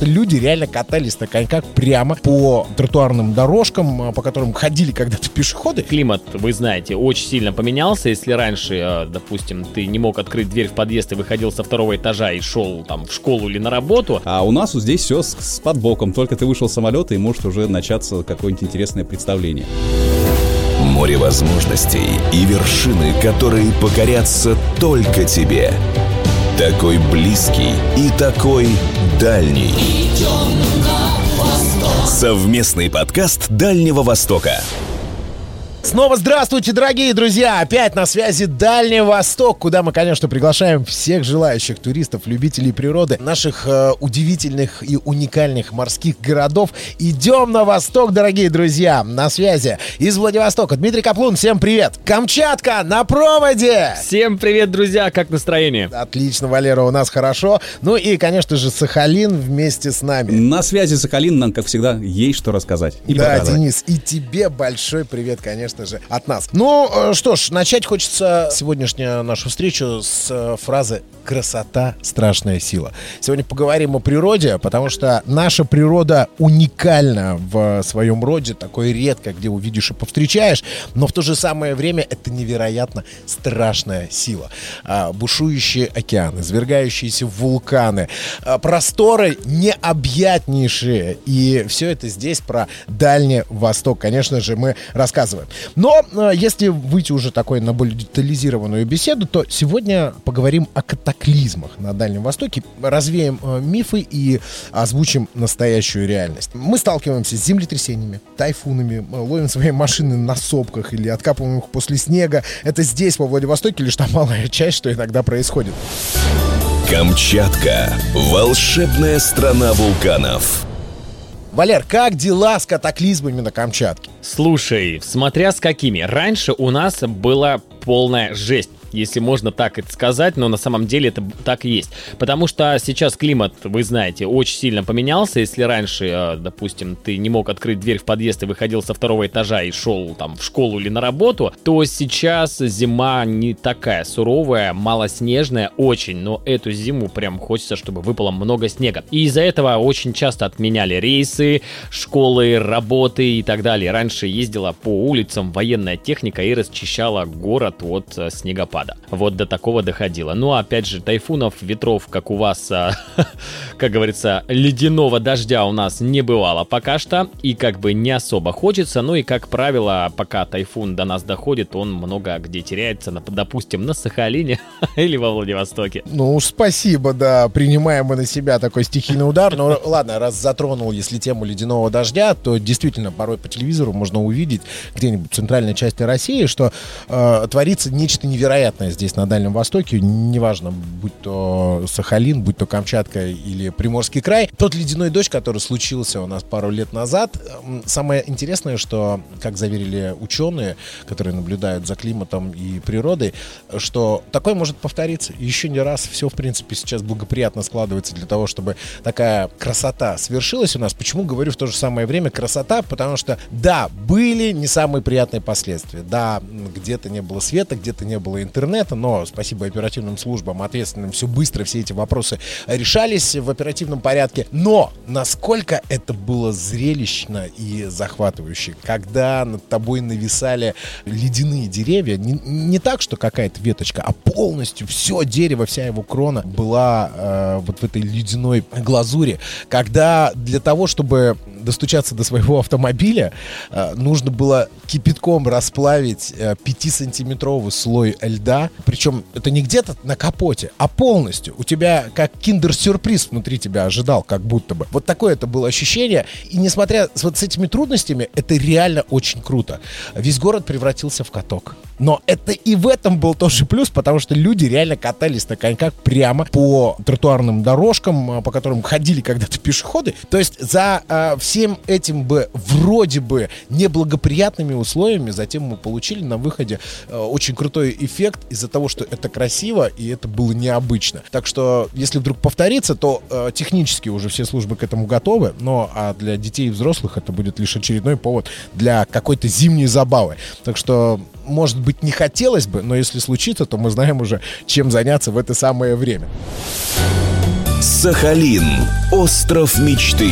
что люди реально катались на коньках прямо по тротуарным дорожкам, а, по которым ходили когда-то пешеходы. Климат, вы знаете, очень сильно поменялся. Если раньше, э, допустим, ты не мог открыть дверь в подъезд и выходил со второго этажа и шел там в школу или на работу. А у нас вот здесь все с, с подбоком. Только ты вышел с самолета и может уже начаться какое-нибудь интересное представление. Море возможностей и вершины, которые покорятся только тебе. Такой близкий и такой дальний. Совместный подкаст Дальнего Востока. Снова здравствуйте, дорогие друзья! Опять на связи Дальний Восток, куда мы, конечно, приглашаем всех желающих туристов, любителей природы, наших э, удивительных и уникальных морских городов. Идем на восток, дорогие друзья! На связи из Владивостока Дмитрий Каплун, всем привет! Камчатка на проводе! Всем привет, друзья! Как настроение? Отлично, Валера, у нас хорошо. Ну и, конечно же, Сахалин вместе с нами. На связи Сахалин нам, как всегда, есть что рассказать. И да, показать. Денис, и тебе большой привет, конечно конечно же, от нас. Ну, э, что ж, начать хочется сегодняшнюю нашу встречу с э, фразы «красота – страшная сила». Сегодня поговорим о природе, потому что наша природа уникальна в своем роде, такое редко, где увидишь и повстречаешь, но в то же самое время это невероятно страшная сила. А, бушующие океаны, извергающиеся вулканы, а, просторы необъятнейшие, и все это здесь про Дальний Восток, конечно же, мы рассказываем. Но э, если выйти уже такой на более детализированную беседу, то сегодня поговорим о катаклизмах на Дальнем Востоке, развеем э, мифы и озвучим настоящую реальность. Мы сталкиваемся с землетрясениями, тайфунами, ловим свои машины на сопках или откапываем их после снега. Это здесь, во Владивостоке, лишь та малая часть, что иногда происходит. Камчатка. Волшебная страна вулканов. Валер, как дела с катаклизмами на Камчатке? Слушай, смотря с какими. Раньше у нас была полная жесть если можно так это сказать, но на самом деле это так и есть. Потому что сейчас климат, вы знаете, очень сильно поменялся. Если раньше, э, допустим, ты не мог открыть дверь в подъезд и выходил со второго этажа и шел там в школу или на работу, то сейчас зима не такая суровая, малоснежная очень, но эту зиму прям хочется, чтобы выпало много снега. И из-за этого очень часто отменяли рейсы, школы, работы и так далее. Раньше ездила по улицам военная техника и расчищала город от э, снегопада снегопада. Вот до такого доходило. Ну, опять же, тайфунов, ветров, как у вас, а, как говорится, ледяного дождя у нас не бывало пока что. И как бы не особо хочется. Ну и, как правило, пока тайфун до нас доходит, он много где теряется. Допустим, на Сахалине или во Владивостоке. Ну спасибо, да. Принимаем мы на себя такой стихийный удар. Но ну, ладно, раз затронул, если тему ледяного дождя, то действительно порой по телевизору можно увидеть где-нибудь в центральной части России, что э, творится нечто невероятное невероятное здесь на Дальнем Востоке, неважно, будь то Сахалин, будь то Камчатка или Приморский край. Тот ледяной дождь, который случился у нас пару лет назад, самое интересное, что, как заверили ученые, которые наблюдают за климатом и природой, что такое может повториться еще не раз. Все, в принципе, сейчас благоприятно складывается для того, чтобы такая красота свершилась у нас. Почему говорю в то же самое время красота? Потому что, да, были не самые приятные последствия. Да, где-то не было света, где-то не было интернета, интернета, но спасибо оперативным службам, ответственным, все быстро, все эти вопросы решались в оперативном порядке. Но насколько это было зрелищно и захватывающе, когда над тобой нависали ледяные деревья, не, не так, что какая-то веточка, а полностью все дерево, вся его крона была э, вот в этой ледяной глазури, когда для того, чтобы достучаться до своего автомобиля, э, нужно было кипятком расплавить э, 5-сантиметровый слой льда. Причем это не где-то на капоте, а полностью. У тебя как киндер-сюрприз внутри тебя ожидал, как будто бы. Вот такое это было ощущение. И несмотря вот с этими трудностями, это реально очень круто. Весь город превратился в каток. Но это и в этом был тоже плюс, потому что люди реально катались на коньках прямо по тротуарным дорожкам, э, по которым ходили когда-то пешеходы. То есть за э, всем этим бы вроде бы неблагоприятными условиями затем мы получили на выходе э, очень крутой эффект из-за того, что это красиво и это было необычно. Так что, если вдруг повторится, то э, технически уже все службы к этому готовы, но а для детей и взрослых это будет лишь очередной повод для какой-то зимней забавы. Так что, может быть, не хотелось бы, но если случится, то мы знаем уже, чем заняться в это самое время. Сахалин. Остров мечты.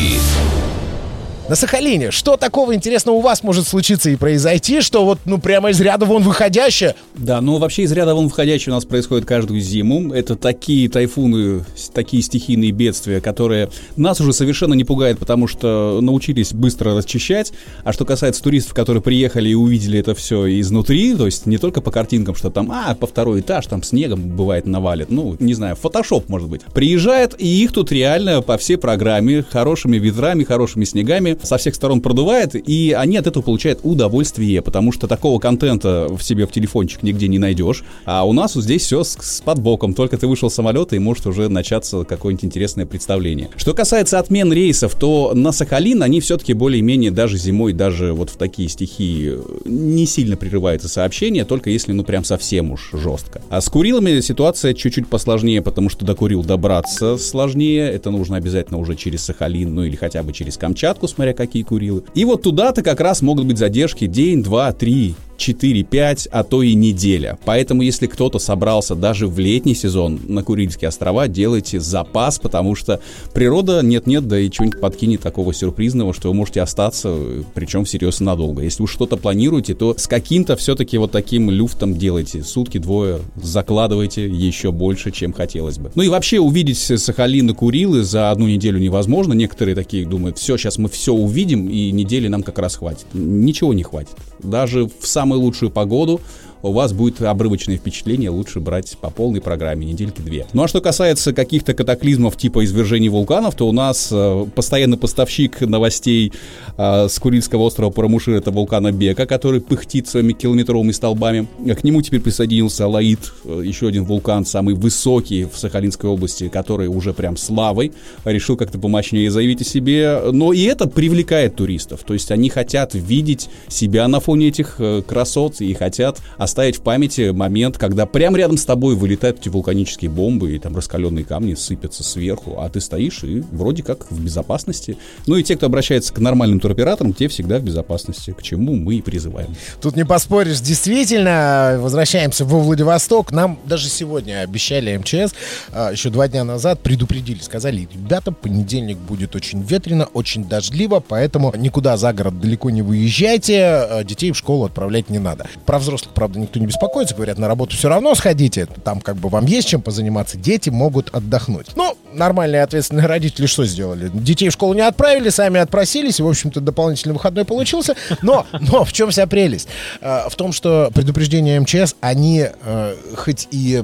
На Сахалине, что такого интересного у вас может случиться и произойти, что вот, ну, прямо из ряда вон выходящее? Да, ну вообще из ряда вон выходящее у нас происходит каждую зиму. Это такие тайфуны, такие стихийные бедствия, которые нас уже совершенно не пугают, потому что научились быстро расчищать. А что касается туристов, которые приехали и увидели это все изнутри, то есть не только по картинкам, что там, а, по второй этаж, там снегом бывает навалит, ну, не знаю, фотошоп, может быть. Приезжает, и их тут реально по всей программе, хорошими ветрами, хорошими снегами, со всех сторон продувает, и они от этого получают удовольствие, потому что такого контента в себе в телефончик нигде не найдешь. А у нас вот здесь все с, с подбоком. Только ты вышел с самолета, и может уже начаться какое-нибудь интересное представление. Что касается отмен рейсов, то на Сахалин они все-таки более-менее даже зимой, даже вот в такие стихии не сильно прерываются сообщения, только если ну прям совсем уж жестко. А с Курилами ситуация чуть-чуть посложнее, потому что до Курил добраться сложнее. Это нужно обязательно уже через Сахалин, ну или хотя бы через Камчатку, смотря смотря какие Курилы. И вот туда-то как раз могут быть задержки день, два, три, 4-5, а то и неделя. Поэтому, если кто-то собрался даже в летний сезон на Курильские острова, делайте запас, потому что природа нет-нет, да и что-нибудь подкинет такого сюрпризного, что вы можете остаться, причем всерьез надолго. Если вы что-то планируете, то с каким-то все-таки вот таким люфтом делайте. Сутки-двое закладывайте еще больше, чем хотелось бы. Ну и вообще увидеть Сахалин и Курилы за одну неделю невозможно. Некоторые такие думают, все, сейчас мы все увидим, и недели нам как раз хватит. Ничего не хватит. Даже в самом самую лучшую погоду у вас будет обрывочное впечатление, лучше брать по полной программе, недельки две. Ну а что касается каких-то катаклизмов типа извержений вулканов, то у нас э, постоянный поставщик новостей э, с Курильского острова Парамушир это вулкана Бека, который пыхтит своими километровыми столбами. К нему теперь присоединился Алаид, э, еще один вулкан, самый высокий в Сахалинской области, который уже прям славой решил как-то помощнее заявить о себе. Но и это привлекает туристов, то есть они хотят видеть себя на фоне этих э, красот и хотят оставить в памяти момент, когда прямо рядом с тобой вылетают эти вулканические бомбы, и там раскаленные камни сыпятся сверху, а ты стоишь и вроде как в безопасности. Ну и те, кто обращается к нормальным туроператорам, те всегда в безопасности, к чему мы и призываем. Тут не поспоришь, действительно, возвращаемся во Владивосток. Нам даже сегодня обещали МЧС, а, еще два дня назад предупредили, сказали, ребята, понедельник будет очень ветрено, очень дождливо, поэтому никуда за город далеко не выезжайте, а, детей в школу отправлять не надо. Про взрослых, правда, никто не беспокоится, говорят, на работу все равно сходите, там как бы вам есть чем позаниматься, дети могут отдохнуть. Ну, нормальные ответственные родители что сделали? Детей в школу не отправили, сами отпросились, и, в общем-то, дополнительный выходной получился. Но, но в чем вся прелесть? А, в том, что предупреждения МЧС, они э, хоть и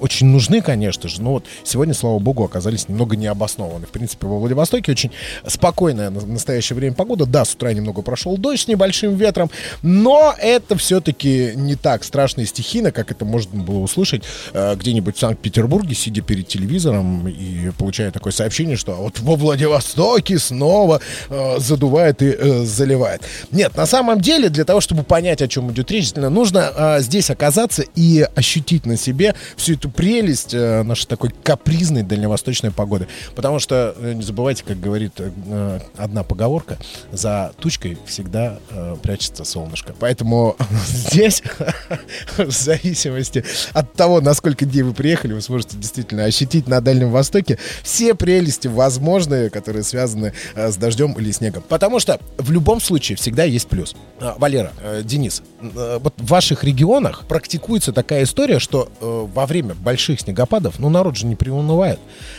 очень нужны, конечно же, но вот сегодня, слава богу, оказались немного необоснованы. В принципе, во Владивостоке очень спокойная в настоящее время погода. Да, с утра немного прошел дождь с небольшим ветром, но это все-таки не так страшно и стихийно, как это можно было услышать э, где-нибудь в Санкт-Петербурге, сидя перед телевизором и получая такое сообщение, что вот во Владивостоке снова э, задувает и э, заливает. Нет, на самом деле, для того, чтобы понять, о чем идет речь, нужно э, здесь оказаться и ощутить на себе всю эту прелесть э, нашей такой капризной дальневосточной погоды. Потому что, э, не забывайте, как говорит э, одна поговорка, за тучкой всегда э, прячется солнышко. Поэтому здесь в зависимости от того, насколько дней вы приехали, вы сможете действительно ощутить на Дальнем Востоке все прелести возможные, которые связаны э, с дождем или снегом. Потому что в любом случае всегда есть плюс. А, Валера, э, Денис, вот в ваших регионах практикуется такая история, что во время больших снегопадов, ну, народ же не приунывает.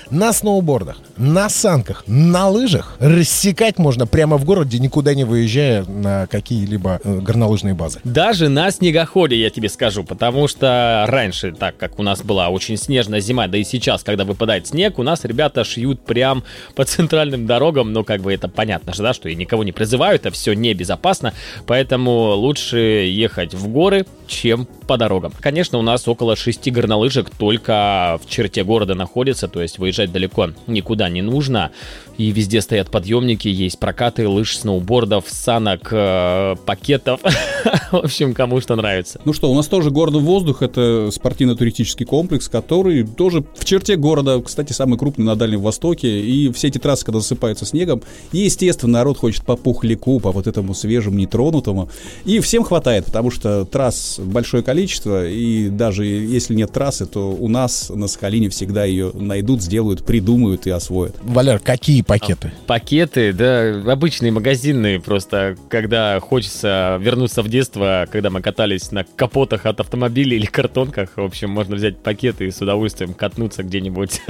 На сноубордах, на санках, на лыжах рассекать можно прямо в городе, никуда не выезжая на какие-либо горнолыжные базы. Даже на снегоходе, я тебе скажу, потому что раньше, так как у нас была очень снежная зима, да и сейчас, когда выпадает снег, у нас ребята шьют прям по центральным дорогам, ну, как бы это понятно же, да, что я никого не призываю, это все небезопасно, поэтому лучше ехать в горы, чем по дорогам. Конечно, у нас около шести горнолыжек только в черте города находится, то есть выезжать далеко никуда не нужно. И везде стоят подъемники, есть прокаты лыж, сноубордов, санок, э, пакетов. В общем, кому что нравится. Ну что, у нас тоже город воздух, это спортивно-туристический комплекс, который тоже в черте города, кстати, самый крупный на Дальнем Востоке, и все эти трассы, когда засыпаются снегом, естественно, народ хочет по пухляку, по вот этому свежему, нетронутому, и всем хватает, потому что трасс большое количество, и даже если нет трассы, то у нас на Сахалине всегда ее найдут, сделают, придумают и освоят. Валер, какие пакеты? Пакеты, да, обычные магазинные, просто когда хочется вернуться в детство, когда мы катались на капотах от автомобилей или картонках, в общем, можно взять пакеты и с удовольствием катнуться где-нибудь.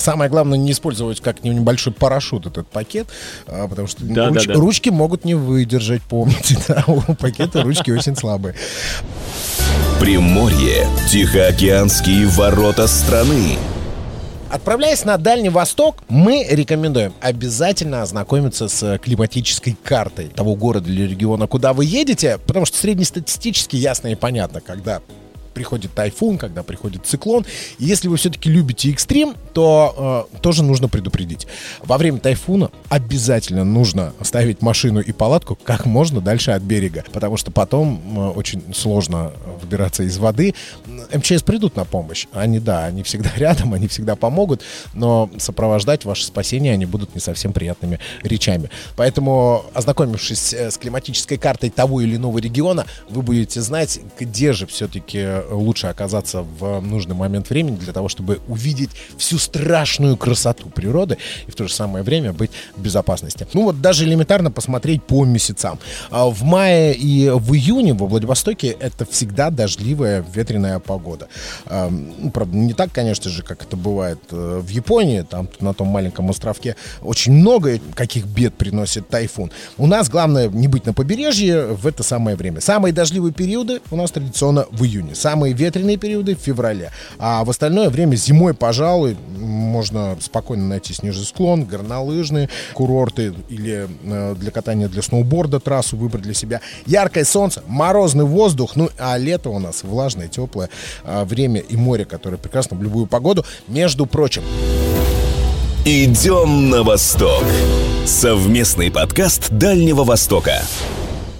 Самое главное не использовать как небольшой парашют этот пакет, а, потому что Да, руч- да, да. ручки могут не выдержать, помните, да, у пакета ручки очень слабые. Приморье. Тихоокеанские ворота страны. Отправляясь на Дальний Восток, мы рекомендуем обязательно ознакомиться с э, климатической картой того города или региона, куда вы едете, потому что среднестатистически ясно и понятно, когда приходит тайфун, когда приходит циклон. И если вы все-таки любите экстрим, то э, тоже нужно предупредить. Во время тайфуна обязательно нужно ставить машину и палатку как можно дальше от берега, потому что потом э, очень сложно выбираться из воды. МЧС придут на помощь. Они, да, они всегда рядом, они всегда помогут, но сопровождать ваше спасение они будут не совсем приятными речами. Поэтому, ознакомившись э, с климатической картой того или иного региона, вы будете знать, где же все-таки лучше оказаться в нужный момент времени для того, чтобы увидеть всю страшную красоту природы и в то же самое время быть в безопасности. Ну вот даже элементарно посмотреть по месяцам. А В мае и в июне во Владивостоке это всегда дождливая ветреная погода. Ам, ну, Правда, не так, конечно же, как это бывает э, в Японии, там на том маленьком островке очень много каких бед приносит тайфун. У нас главное не быть на побережье в это самое время. Самые дождливые периоды у нас традиционно в июне, самые ветреные периоды в феврале. А в остальное время зимой, пожалуй, можно спокойно найти снежный склон, горнолыжные курорты или э, для катания для сноуборда трассу выбрать для себя. Яркое солнце, морозный воздух, ну а лето у нас влажное, теплое э, время и море, которое прекрасно в любую погоду. Между прочим, Идем на восток. Совместный подкаст Дальнего Востока.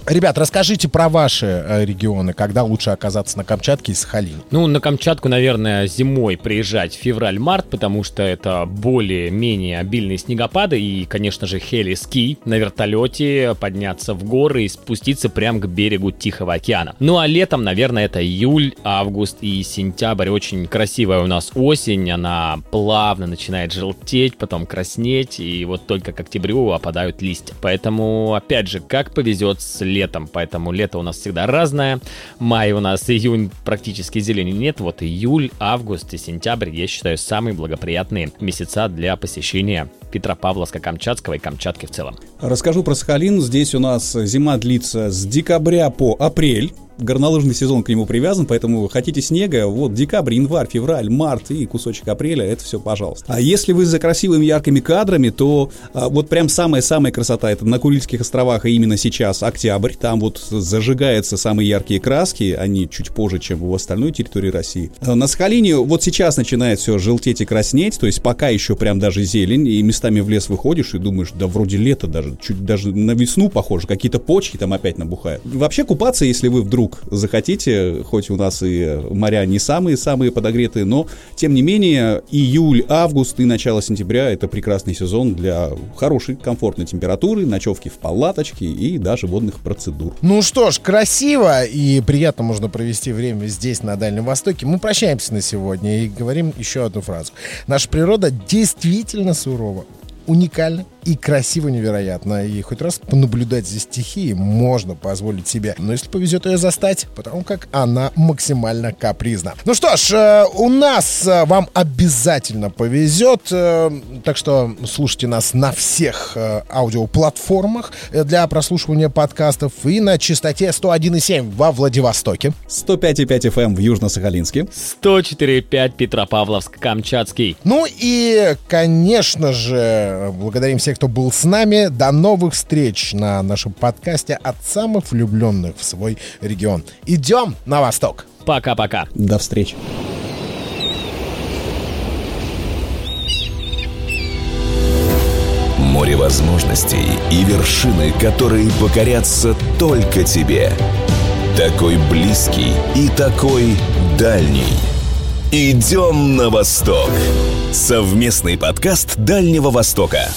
Ребят, расскажите про ваши э, регионы, когда лучше оказаться на Камчатке и Сахалине. Ну, на Камчатку, наверное, зимой приезжать февраль-март, потому что это более-менее обильные снегопады и, конечно же, хели-ски на вертолете, подняться в горы и спуститься прямо к берегу Тихого океана. Ну, а летом, наверное, это июль, август и сентябрь. Очень красивая у нас осень, она плавно начинает желтеть, потом краснеть, и вот только к октябрю опадают листья. Поэтому, опять же, как повезет с летом, поэтому лето у нас всегда разное. Май у нас, июнь практически зелени нет, вот июль, август и сентябрь, я считаю, самые благоприятные месяца для посещения Петропавловска-Камчатского и Камчатки в целом. Расскажу про Сахалин. Здесь у нас зима длится с декабря по апрель. Горнолыжный сезон к нему привязан, поэтому хотите снега, вот декабрь, январь, февраль, март и кусочек апреля, это все пожалуйста. А если вы за красивыми яркими кадрами, то а, вот прям самая-самая красота, это на Курильских островах, и именно сейчас октябрь, там вот зажигаются самые яркие краски, они чуть позже, чем в остальной территории России. А На Сахалине вот сейчас начинает все желтеть и краснеть, то есть пока еще прям даже зелень, и местами в лес выходишь и думаешь, да вроде лето даже, чуть даже на весну похоже, какие-то почки там опять набухают. Вообще купаться, если вы вдруг захотите, хоть у нас и моря не самые-самые подогретые, но тем не менее июль, август и начало сентября это прекрасный сезон для хорошей, комфортной температуры, ночевки в палаточке и даже водных процедур. Ну что ж, красиво и приятно можно провести время здесь, на Дальнем Востоке. Мы прощаемся на сегодня и говорим еще одну фразу. Наша природа действительно сурова, уникальна и красиво невероятно. И хоть раз понаблюдать за стихией можно позволить себе. Но если повезет ее застать, потому как она максимально капризна. Ну что ж, э, у нас э, вам обязательно повезет. э, Так что слушайте нас на всех аудиоплатформах для прослушивания подкастов и на частоте 101,7 во Владивостоке. 105,5 FM в Южно-Сахалинске. 104.5 Петропавловск-Камчатский. Ну и, конечно же, благодарим всех, кто был с нами. До новых встреч на нашем подкасте от самых влюбленных в свой регион. Идем на восток. Пока-пока. До встречи. Море возможностей и вершины, которые покорятся только тебе. Такой близкий и такой дальний. Идем на восток. Совместный подкаст Дальнего Востока.